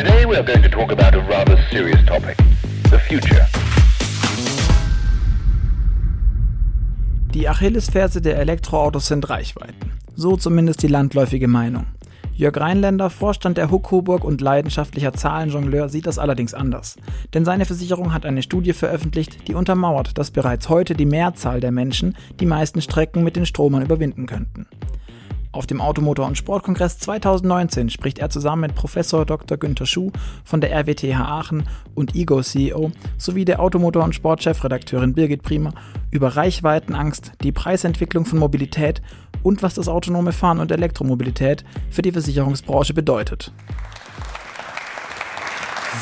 Today we are going to talk about a rather serious topic, the future. Die Achillesferse der Elektroautos sind Reichweiten. So zumindest die landläufige Meinung. Jörg Rheinländer, Vorstand der Huck Coburg und leidenschaftlicher Zahlenjongleur, sieht das allerdings anders. Denn seine Versicherung hat eine Studie veröffentlicht, die untermauert, dass bereits heute die Mehrzahl der Menschen die meisten Strecken mit den Stromern überwinden könnten. Auf dem Automotor- und Sportkongress 2019 spricht er zusammen mit Professor Dr. Günther Schuh von der RWTH Aachen und IGO CEO sowie der Automotor- und Sportchefredakteurin Birgit Priemer über Reichweitenangst, die Preisentwicklung von Mobilität und was das autonome Fahren und Elektromobilität für die Versicherungsbranche bedeutet.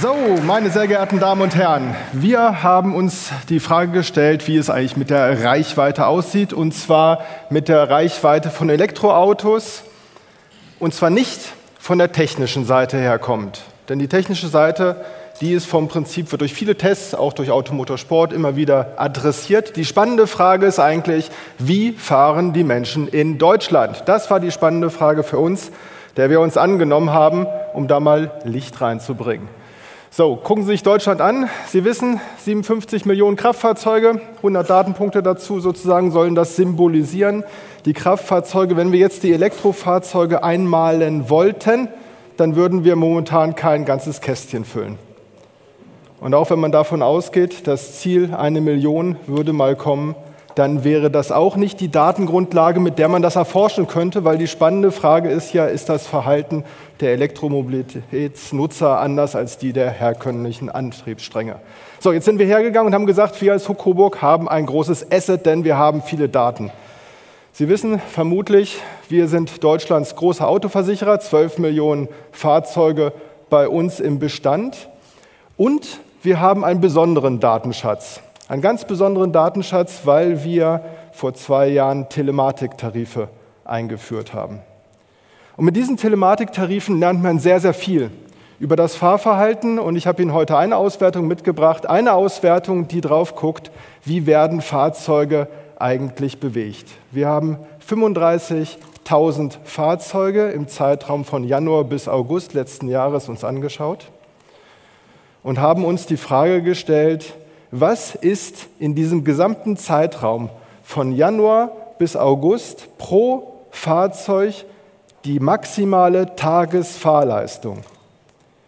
So, meine sehr geehrten Damen und Herren, wir haben uns die Frage gestellt, wie es eigentlich mit der Reichweite aussieht, und zwar mit der Reichweite von Elektroautos, und zwar nicht von der technischen Seite her kommt. Denn die technische Seite, die ist vom Prinzip, wird durch viele Tests, auch durch Automotorsport, immer wieder adressiert. Die spannende Frage ist eigentlich, wie fahren die Menschen in Deutschland? Das war die spannende Frage für uns, der wir uns angenommen haben, um da mal Licht reinzubringen. So, gucken Sie sich Deutschland an. Sie wissen, 57 Millionen Kraftfahrzeuge, 100 Datenpunkte dazu sozusagen sollen das symbolisieren. Die Kraftfahrzeuge, wenn wir jetzt die Elektrofahrzeuge einmalen wollten, dann würden wir momentan kein ganzes Kästchen füllen. Und auch wenn man davon ausgeht, das Ziel eine Million würde mal kommen, dann wäre das auch nicht die Datengrundlage, mit der man das erforschen könnte, weil die spannende Frage ist ja, ist das Verhalten der Elektromobilitätsnutzer anders als die der herkömmlichen Antriebsstränge? So, jetzt sind wir hergegangen und haben gesagt, wir als Huck Coburg haben ein großes Asset, denn wir haben viele Daten. Sie wissen vermutlich, wir sind Deutschlands großer Autoversicherer, 12 Millionen Fahrzeuge bei uns im Bestand und wir haben einen besonderen Datenschatz. Einen ganz besonderen Datenschatz, weil wir vor zwei Jahren Telematiktarife eingeführt haben. Und mit diesen Telematiktarifen lernt man sehr, sehr viel über das Fahrverhalten. Und ich habe Ihnen heute eine Auswertung mitgebracht. Eine Auswertung, die drauf guckt, wie werden Fahrzeuge eigentlich bewegt. Wir haben 35.000 Fahrzeuge im Zeitraum von Januar bis August letzten Jahres uns angeschaut und haben uns die Frage gestellt, was ist in diesem gesamten Zeitraum von Januar bis August pro Fahrzeug die maximale Tagesfahrleistung.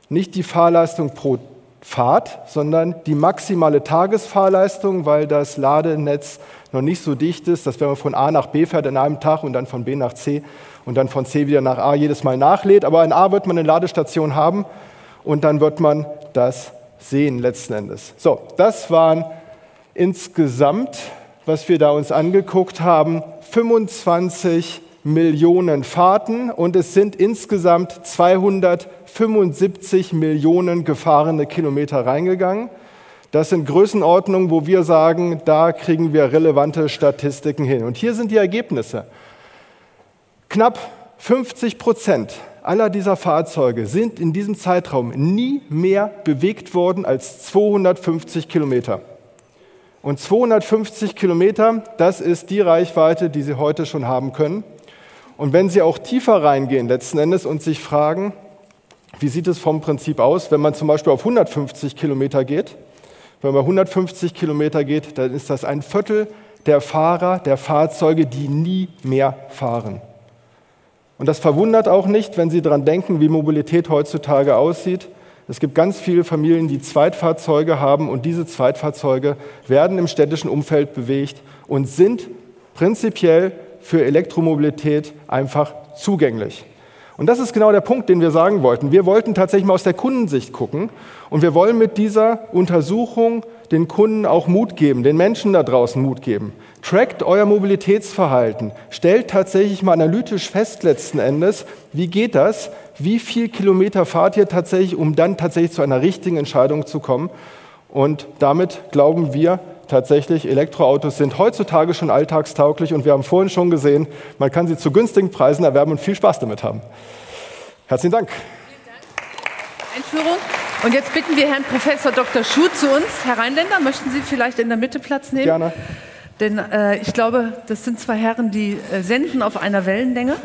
Nicht die Fahrleistung pro Fahrt, sondern die maximale Tagesfahrleistung, weil das Ladenetz noch nicht so dicht ist, dass wenn man von A nach B fährt an einem Tag und dann von B nach C und dann von C wieder nach A jedes Mal nachlädt. Aber in A wird man eine Ladestation haben und dann wird man das sehen letzten Endes. So, das waren insgesamt, was wir da uns angeguckt haben, 25 Millionen Fahrten und es sind insgesamt 275 Millionen gefahrene Kilometer reingegangen. Das sind Größenordnungen, wo wir sagen, da kriegen wir relevante Statistiken hin. Und hier sind die Ergebnisse. Knapp 50 Prozent aller dieser Fahrzeuge sind in diesem Zeitraum nie mehr bewegt worden als 250 Kilometer. Und 250 Kilometer, das ist die Reichweite, die Sie heute schon haben können. Und wenn Sie auch tiefer reingehen letzten Endes und sich fragen, wie sieht es vom Prinzip aus, wenn man zum Beispiel auf 150 Kilometer geht, wenn man 150 Kilometer geht, dann ist das ein Viertel der Fahrer, der Fahrzeuge, die nie mehr fahren. Und das verwundert auch nicht, wenn Sie daran denken, wie Mobilität heutzutage aussieht. Es gibt ganz viele Familien, die Zweitfahrzeuge haben und diese Zweitfahrzeuge werden im städtischen Umfeld bewegt und sind prinzipiell für Elektromobilität einfach zugänglich. Und das ist genau der Punkt, den wir sagen wollten. Wir wollten tatsächlich mal aus der Kundensicht gucken und wir wollen mit dieser Untersuchung den Kunden auch Mut geben, den Menschen da draußen Mut geben. Trackt euer Mobilitätsverhalten, stellt tatsächlich mal analytisch fest letzten Endes, wie geht das, wie viel Kilometer fahrt ihr tatsächlich, um dann tatsächlich zu einer richtigen Entscheidung zu kommen. Und damit glauben wir tatsächlich, Elektroautos sind heutzutage schon alltagstauglich und wir haben vorhin schon gesehen, man kann sie zu günstigen Preisen erwerben und viel Spaß damit haben. Herzlichen Dank. Vielen Dank. Einführung. Und jetzt bitten wir Herrn Professor Dr. Schuh zu uns. Herr Rheinländer, möchten Sie vielleicht in der Mitte Platz nehmen? Gerne. Denn äh, ich glaube, das sind zwei Herren, die äh, senden auf einer Wellenlänge.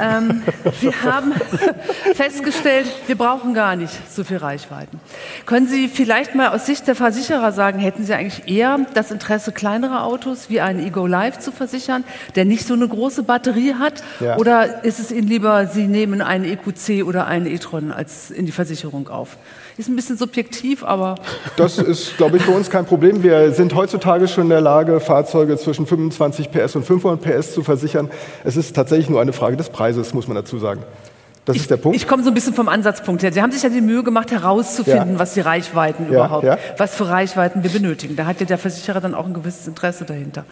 Ähm, wir haben festgestellt, wir brauchen gar nicht so viel Reichweiten. Können Sie vielleicht mal aus Sicht der Versicherer sagen, hätten Sie eigentlich eher das Interesse, kleinere Autos wie einen Ego Live zu versichern, der nicht so eine große Batterie hat? Ja. Oder ist es Ihnen lieber, Sie nehmen einen EQC oder einen e-tron als in die Versicherung auf? Ist ein bisschen subjektiv, aber. Das ist, glaube ich, für uns kein Problem. Wir sind heutzutage schon in der Lage, Fahrzeuge zwischen 25 PS und 500 PS zu versichern. Es ist tatsächlich nur eine Frage des Preises, muss man dazu sagen. Das ich, ist der Punkt. Ich komme so ein bisschen vom Ansatzpunkt her. Sie haben sich ja die Mühe gemacht, herauszufinden, ja. was die Reichweiten ja, überhaupt, ja. was für Reichweiten wir benötigen. Da hat ja der Versicherer dann auch ein gewisses Interesse dahinter.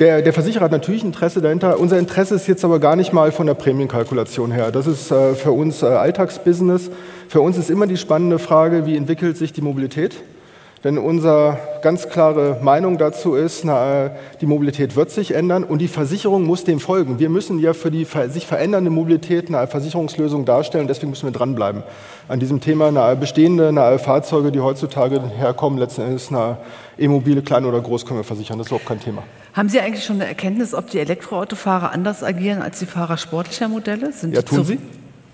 Der, der, Versicherer hat natürlich Interesse dahinter. Unser Interesse ist jetzt aber gar nicht mal von der Prämienkalkulation her. Das ist äh, für uns äh, Alltagsbusiness. Für uns ist immer die spannende Frage, wie entwickelt sich die Mobilität? Denn unsere ganz klare Meinung dazu ist, na, die Mobilität wird sich ändern und die Versicherung muss dem folgen. Wir müssen ja für die sich verändernde Mobilität eine Versicherungslösung darstellen. Deswegen müssen wir dranbleiben an diesem Thema. Eine bestehende eine Fahrzeuge, die heutzutage herkommen, letzten Endes eine E-Mobile, klein oder groß, können wir versichern. Das ist überhaupt kein Thema. Haben Sie eigentlich schon eine Erkenntnis, ob die Elektroautofahrer anders agieren als die Fahrer sportlicher Modelle? Sind ja, tun sie.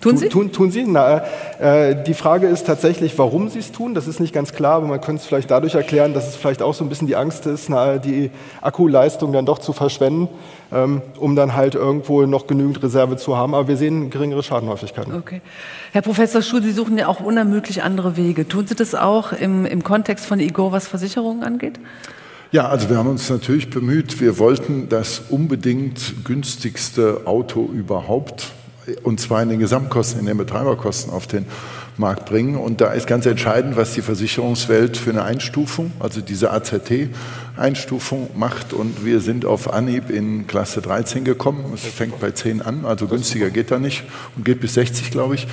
Tun Sie? Tun, tun Sie? Na, äh, die Frage ist tatsächlich, warum Sie es tun. Das ist nicht ganz klar, aber man könnte es vielleicht dadurch erklären, dass es vielleicht auch so ein bisschen die Angst ist, na, die Akkuleistung dann doch zu verschwenden, ähm, um dann halt irgendwo noch genügend Reserve zu haben. Aber wir sehen geringere Schadenhäufigkeiten. Okay. Herr Professor Schuh, Sie suchen ja auch unermüdlich andere Wege. Tun Sie das auch im, im Kontext von Igor, was Versicherungen angeht? Ja, also wir haben uns natürlich bemüht. Wir wollten das unbedingt günstigste Auto überhaupt und zwar in den Gesamtkosten, in den Betreiberkosten auf den Markt bringen. Und da ist ganz entscheidend, was die Versicherungswelt für eine Einstufung, also diese AZT-Einstufung macht. Und wir sind auf Anhieb in Klasse 13 gekommen. Es fängt bei 10 an, also günstiger geht da nicht und geht bis 60, glaube ich.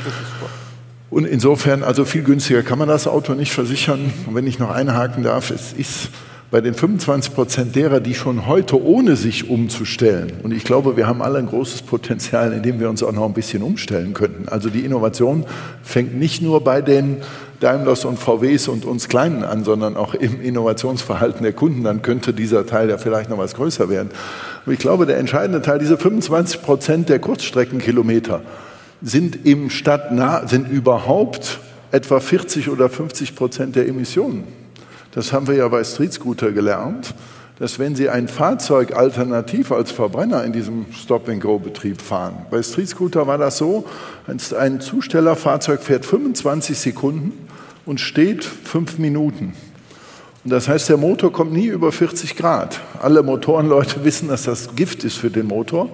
Und insofern, also viel günstiger kann man das Auto nicht versichern. Und wenn ich noch einhaken darf, es ist bei den 25 Prozent derer, die schon heute ohne sich umzustellen, und ich glaube, wir haben alle ein großes Potenzial, in dem wir uns auch noch ein bisschen umstellen könnten. Also die Innovation fängt nicht nur bei den Daimlers und VWs und uns Kleinen an, sondern auch im Innovationsverhalten der Kunden. Dann könnte dieser Teil ja vielleicht noch was größer werden. Aber ich glaube, der entscheidende Teil, diese 25 Prozent der Kurzstreckenkilometer, sind im Stadtnah, sind überhaupt etwa 40 oder 50 Prozent der Emissionen. Das haben wir ja bei Street Scooter gelernt, dass wenn Sie ein Fahrzeug alternativ als Verbrenner in diesem Stop-and-Go-Betrieb fahren, bei Street Scooter war das so, ein Zustellerfahrzeug fährt 25 Sekunden und steht fünf Minuten. Und das heißt, der Motor kommt nie über 40 Grad. Alle Motorenleute wissen, dass das Gift ist für den Motor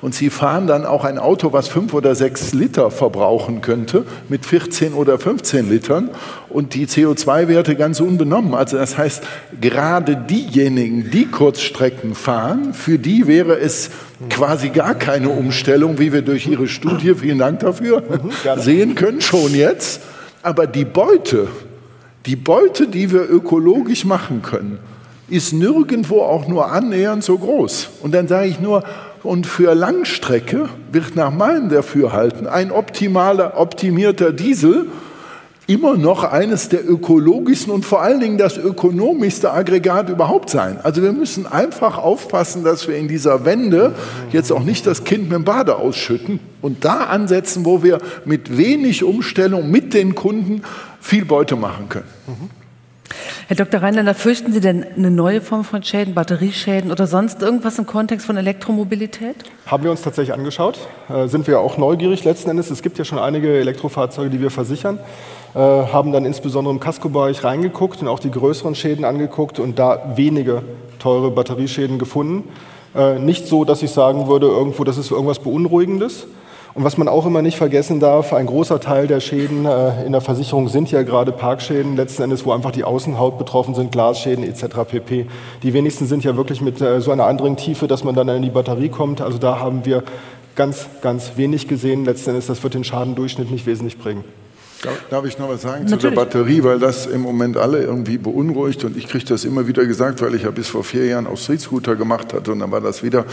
und sie fahren dann auch ein Auto, was fünf oder sechs Liter verbrauchen könnte, mit 14 oder 15 Litern und die CO2-Werte ganz unbenommen. Also das heißt, gerade diejenigen, die Kurzstrecken fahren, für die wäre es quasi gar keine Umstellung, wie wir durch Ihre Studie, vielen Dank dafür, sehen können, schon jetzt. Aber die Beute, die Beute, die wir ökologisch machen können, ist nirgendwo auch nur annähernd so groß. Und dann sage ich nur, und für Langstrecke wird nach meinem Dafürhalten ein optimaler, optimierter Diesel immer noch eines der ökologischsten und vor allen Dingen das ökonomischste Aggregat überhaupt sein. Also wir müssen einfach aufpassen, dass wir in dieser Wende jetzt auch nicht das Kind mit dem Bade ausschütten und da ansetzen, wo wir mit wenig Umstellung mit den Kunden viel Beute machen können. Mhm. Herr Dr. Rheinländer, fürchten Sie denn eine neue Form von Schäden, Batterieschäden oder sonst irgendwas im Kontext von Elektromobilität? Haben wir uns tatsächlich angeschaut. Äh, sind wir auch neugierig letzten Endes. Es gibt ja schon einige Elektrofahrzeuge, die wir versichern. Äh, haben dann insbesondere im Casco-Bereich reingeguckt und auch die größeren Schäden angeguckt und da wenige teure Batterieschäden gefunden. Äh, nicht so, dass ich sagen würde, irgendwo, das ist irgendwas Beunruhigendes. Und was man auch immer nicht vergessen darf, ein großer Teil der Schäden äh, in der Versicherung sind ja gerade Parkschäden, letzten Endes, wo einfach die Außenhaut betroffen sind, Glasschäden etc. pp. Die wenigsten sind ja wirklich mit äh, so einer anderen Tiefe, dass man dann in die Batterie kommt. Also da haben wir ganz, ganz wenig gesehen. Letzten Endes, das wird den Schadendurchschnitt nicht wesentlich bringen. Darf ich noch was sagen Natürlich. zu der Batterie, weil das im Moment alle irgendwie beunruhigt und ich kriege das immer wieder gesagt, weil ich ja bis vor vier Jahren auch Street Scooter gemacht hatte und dann war das wieder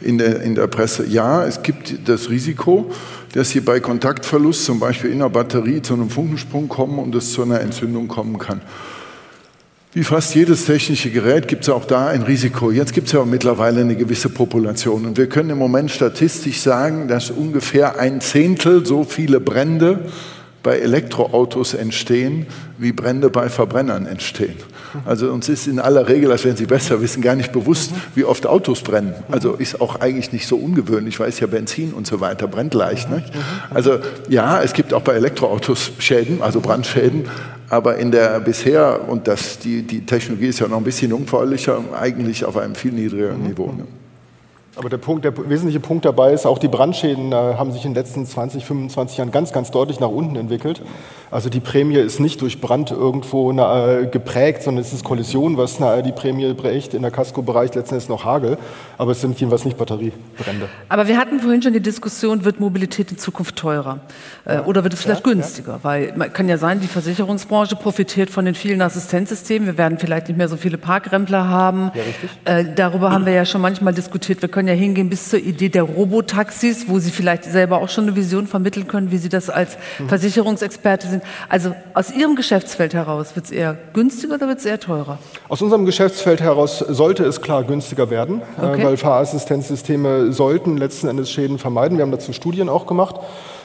in der, in der Presse. Ja, es gibt das Risiko, dass Sie bei Kontaktverlust zum Beispiel in der Batterie zu einem Funkensprung kommen und es zu einer Entzündung kommen kann. Wie fast jedes technische Gerät gibt es auch da ein Risiko. Jetzt gibt es ja mittlerweile eine gewisse Population. Und wir können im Moment statistisch sagen, dass ungefähr ein Zehntel so viele Brände bei Elektroautos entstehen, wie Brände bei Verbrennern entstehen. Also uns ist in aller Regel, das werden Sie besser wissen, gar nicht bewusst, wie oft Autos brennen. Also ist auch eigentlich nicht so ungewöhnlich, weil es ja Benzin und so weiter brennt leicht. Ne? Also ja, es gibt auch bei Elektroautos Schäden, also Brandschäden, aber in der bisher, und das, die, die Technologie ist ja noch ein bisschen jungfräulicher, eigentlich auf einem viel niedrigeren Niveau. Ne? Aber der, Punkt, der wesentliche Punkt dabei ist, auch die Brandschäden äh, haben sich in den letzten 20, 25 Jahren ganz, ganz deutlich nach unten entwickelt. Also die Prämie ist nicht durch Brand irgendwo na, äh, geprägt, sondern es ist Kollision, was na, die Prämie prägt. In der Casco-Bereich letzten Endes noch Hagel, aber es sind jedenfalls nicht Batteriebrände. Aber wir hatten vorhin schon die Diskussion, wird Mobilität in Zukunft teurer äh, oder wird es vielleicht ja, günstiger? Ja. Weil man kann ja sein, die Versicherungsbranche profitiert von den vielen Assistenzsystemen. Wir werden vielleicht nicht mehr so viele Parkrempler haben. Ja, richtig. Äh, darüber haben wir ja schon manchmal diskutiert. Wir können ja hingehen bis zur Idee der Robotaxis, wo Sie vielleicht selber auch schon eine Vision vermitteln können, wie Sie das als mhm. Versicherungsexperte sind. Also aus Ihrem Geschäftsfeld heraus, wird es eher günstiger oder wird es eher teurer? Aus unserem Geschäftsfeld heraus sollte es klar günstiger werden, äh, okay. weil Fahrassistenzsysteme sollten letzten Endes Schäden vermeiden. Wir haben dazu Studien auch gemacht.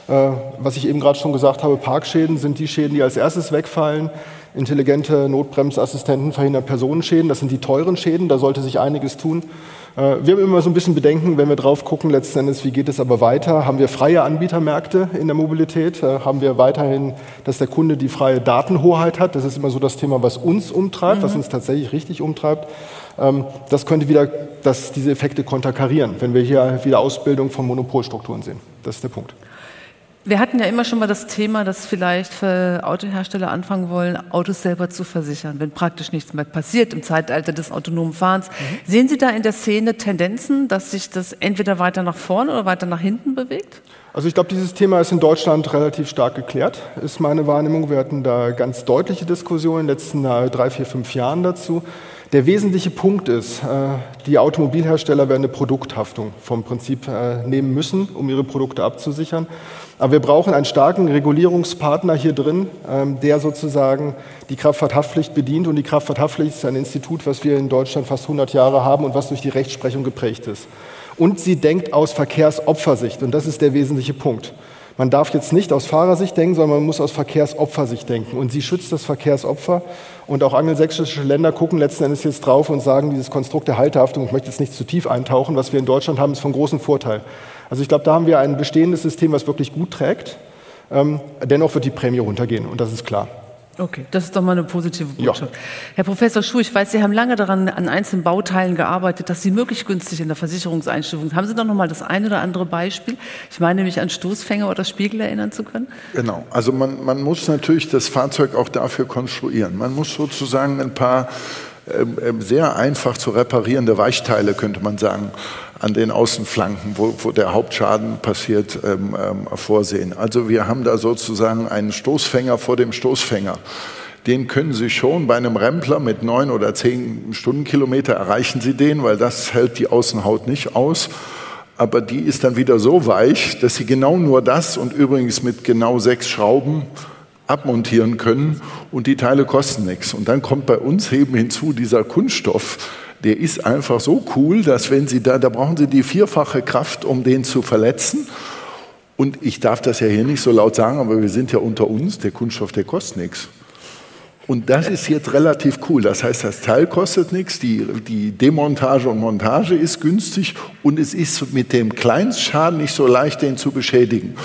Äh, was ich eben gerade schon gesagt habe, Parkschäden sind die Schäden, die als erstes wegfallen. Intelligente Notbremsassistenten verhindern Personenschäden. Das sind die teuren Schäden. Da sollte sich einiges tun. Äh, wir haben immer so ein bisschen Bedenken, wenn wir drauf gucken, letzten Endes, wie geht es aber weiter? Haben wir freie Anbietermärkte in der Mobilität? Äh, haben wir weiterhin, dass der Kunde die freie Datenhoheit hat? Das ist immer so das Thema, was uns umtreibt, mhm. was uns tatsächlich richtig umtreibt. Ähm, das könnte wieder das, diese Effekte konterkarieren, wenn wir hier wieder Ausbildung von Monopolstrukturen sehen. Das ist der Punkt. Wir hatten ja immer schon mal das Thema, dass vielleicht für Autohersteller anfangen wollen, Autos selber zu versichern, wenn praktisch nichts mehr passiert im Zeitalter des autonomen Fahrens. Mhm. Sehen Sie da in der Szene Tendenzen, dass sich das entweder weiter nach vorne oder weiter nach hinten bewegt? Also ich glaube, dieses Thema ist in Deutschland relativ stark geklärt, ist meine Wahrnehmung. Wir hatten da ganz deutliche Diskussionen in den letzten drei, vier, fünf Jahren dazu. Der wesentliche Punkt ist, äh, die Automobilhersteller werden eine Produkthaftung vom Prinzip äh, nehmen müssen, um ihre Produkte abzusichern. Aber wir brauchen einen starken Regulierungspartner hier drin, ähm, der sozusagen die Kraftfahrthaftpflicht bedient. Und die Kraftfahrthaftpflicht ist ein Institut, was wir in Deutschland fast 100 Jahre haben und was durch die Rechtsprechung geprägt ist. Und sie denkt aus Verkehrsopfersicht. Und das ist der wesentliche Punkt. Man darf jetzt nicht aus Fahrersicht denken, sondern man muss aus Verkehrsopfersicht denken. Und sie schützt das Verkehrsopfer. Und auch angelsächsische Länder gucken letzten Endes jetzt drauf und sagen, dieses Konstrukt der Haltehaftung, ich möchte jetzt nicht zu tief eintauchen, was wir in Deutschland haben, ist von großem Vorteil. Also ich glaube, da haben wir ein bestehendes System, was wirklich gut trägt. Ähm, dennoch wird die Prämie runtergehen und das ist klar. Okay, das ist doch mal eine positive Botschaft. Ja. Herr Professor Schuh, ich weiß, Sie haben lange daran an einzelnen Bauteilen gearbeitet, dass sie möglichst günstig in der Versicherungseinstufung sind. Haben Sie doch noch mal das eine oder andere Beispiel? Ich meine mich an Stoßfänger oder Spiegel erinnern zu können. Genau, also man, man muss natürlich das Fahrzeug auch dafür konstruieren. Man muss sozusagen ein paar sehr einfach zu reparierende Weichteile, könnte man sagen, an den Außenflanken, wo, wo der Hauptschaden passiert, ähm, ähm, vorsehen. Also wir haben da sozusagen einen Stoßfänger vor dem Stoßfänger. Den können Sie schon bei einem Rempler mit neun oder zehn Stundenkilometer erreichen Sie den, weil das hält die Außenhaut nicht aus. Aber die ist dann wieder so weich, dass Sie genau nur das und übrigens mit genau sechs Schrauben abmontieren können und die Teile kosten nichts. Und dann kommt bei uns eben hinzu dieser Kunststoff, der ist einfach so cool, dass wenn Sie da, da brauchen Sie die vierfache Kraft, um den zu verletzen. Und ich darf das ja hier nicht so laut sagen, aber wir sind ja unter uns, der Kunststoff, der kostet nichts. Und das ist jetzt relativ cool. Das heißt, das Teil kostet nichts, die, die Demontage und Montage ist günstig und es ist mit dem Kleinstschaden nicht so leicht, den zu beschädigen.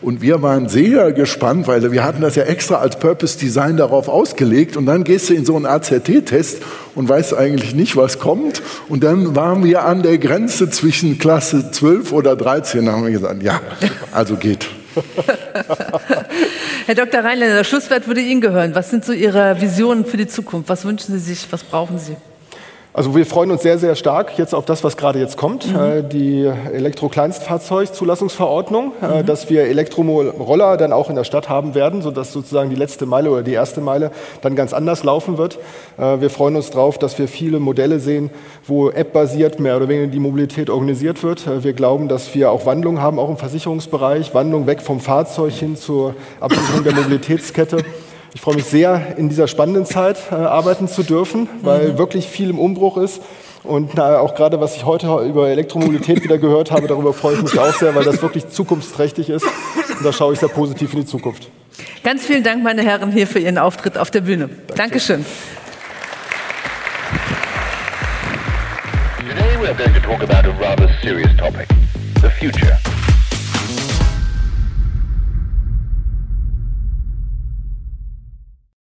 Und wir waren sehr gespannt, weil wir hatten das ja extra als Purpose Design darauf ausgelegt und dann gehst du in so einen AZT-Test und weißt eigentlich nicht, was kommt. Und dann waren wir an der Grenze zwischen Klasse 12 oder 13. Da haben wir gesagt, ja, also geht. Herr Dr. Rheinländer, das Schlusswort würde Ihnen gehören. Was sind so Ihre Visionen für die Zukunft? Was wünschen Sie sich? Was brauchen Sie? Also wir freuen uns sehr, sehr stark jetzt auf das, was gerade jetzt kommt, mhm. äh, die Elektrokleinstfahrzeugzulassungsverordnung, äh, mhm. dass wir Elektroroller dann auch in der Stadt haben werden, sodass sozusagen die letzte Meile oder die erste Meile dann ganz anders laufen wird. Äh, wir freuen uns darauf, dass wir viele Modelle sehen, wo App-basiert mehr oder weniger die Mobilität organisiert wird. Äh, wir glauben, dass wir auch Wandlung haben, auch im Versicherungsbereich, Wandlung weg vom Fahrzeug hin zur Absicherung der Mobilitätskette. Ich freue mich sehr, in dieser spannenden Zeit äh, arbeiten zu dürfen, weil mhm. wirklich viel im Umbruch ist. Und na, auch gerade, was ich heute über Elektromobilität wieder gehört habe, darüber freue ich mich auch sehr, weil das wirklich zukunftsträchtig ist. Und da schaue ich sehr positiv in die Zukunft. Ganz vielen Dank, meine Herren, hier für Ihren Auftritt auf der Bühne. Dankeschön. Today we are going to talk about a rather serious topic, the future.